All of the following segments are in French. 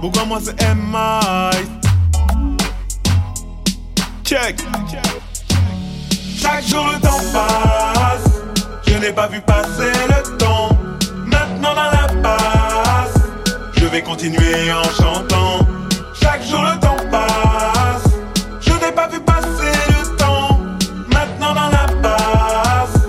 Pourquoi moi c'est MI Check. Chaque jour le temps passe. Je n'ai pas vu passer le temps. Maintenant dans la passe. Je vais continuer en chantant. Chaque jour le temps passe. Je n'ai pas vu passer le temps. Maintenant dans la passe.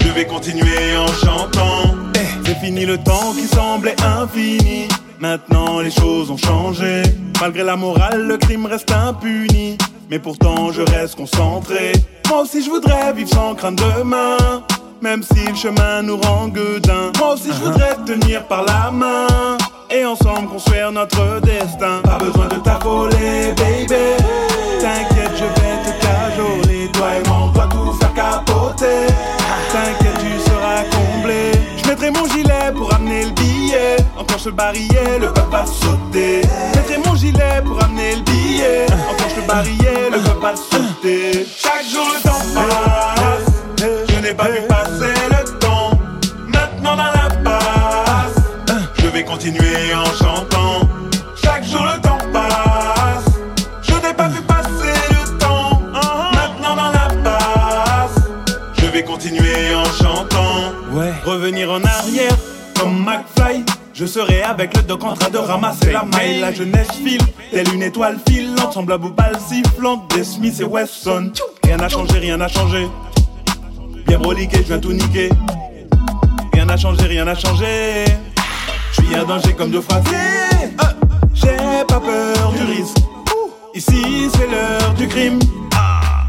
Je vais continuer en chantant. Eh, c'est fini le temps qui semblait infini. Maintenant les choses ont changé. Malgré la morale, le crime reste impuni. Mais pourtant je reste concentré. Moi aussi je voudrais vivre sans crainte demain. Même si le chemin nous rend gueudin. Moi aussi je voudrais te tenir par la main. Et ensemble construire notre destin. Pas besoin de t'affoler, baby. Je le barillet, le peuple va sauter. Mettrai mon gilet pour amener le billet. Je le barillet, le peuple va sauter. Chaque jour le temps passe. Je n'ai pas vu passer le temps. Maintenant dans la passe. Je vais continuer en chantant. Chaque jour le temps passe. Je n'ai pas vu passer le temps. Maintenant dans la passe. Je vais continuer en chantant. Ouais. Revenir en arrière comme McFly. Je serai avec le doc en train de ramasser la maille. La jeunesse file, telle une étoile filante. Semblable aux balles sifflantes des Smith et Wesson. Rien n'a changé, rien n'a changé. Bien broliqué, je viens tout niquer. Rien n'a changé, rien n'a changé. Je suis un danger comme deux phrases. J'ai pas peur du risque. Ici, c'est l'heure du crime.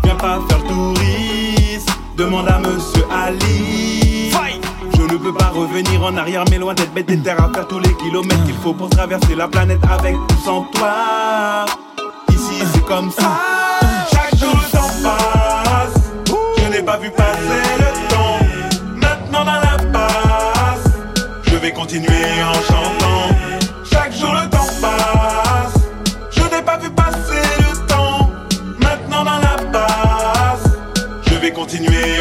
Viens pas faire touriste. Demande à monsieur Ali. Revenir en arrière, mais loin d'être bête et terre à faire tous les kilomètres qu'il faut pour traverser la planète avec ou sans toi. Ici, c'est comme ça. Chaque jour, le temps passe. Je n'ai pas vu passer le temps. Maintenant, dans la passe. Je vais continuer en chantant. Chaque jour le temps passe. Je n'ai pas vu passer le temps. Maintenant dans la passe. Je vais continuer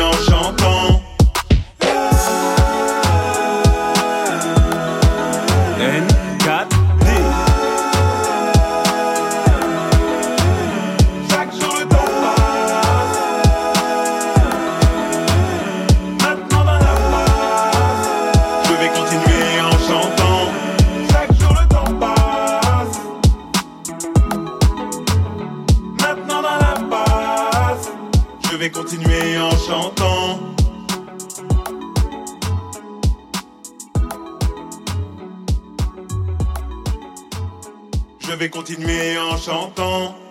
vais continuer en chantant. Je vais continuer en chantant.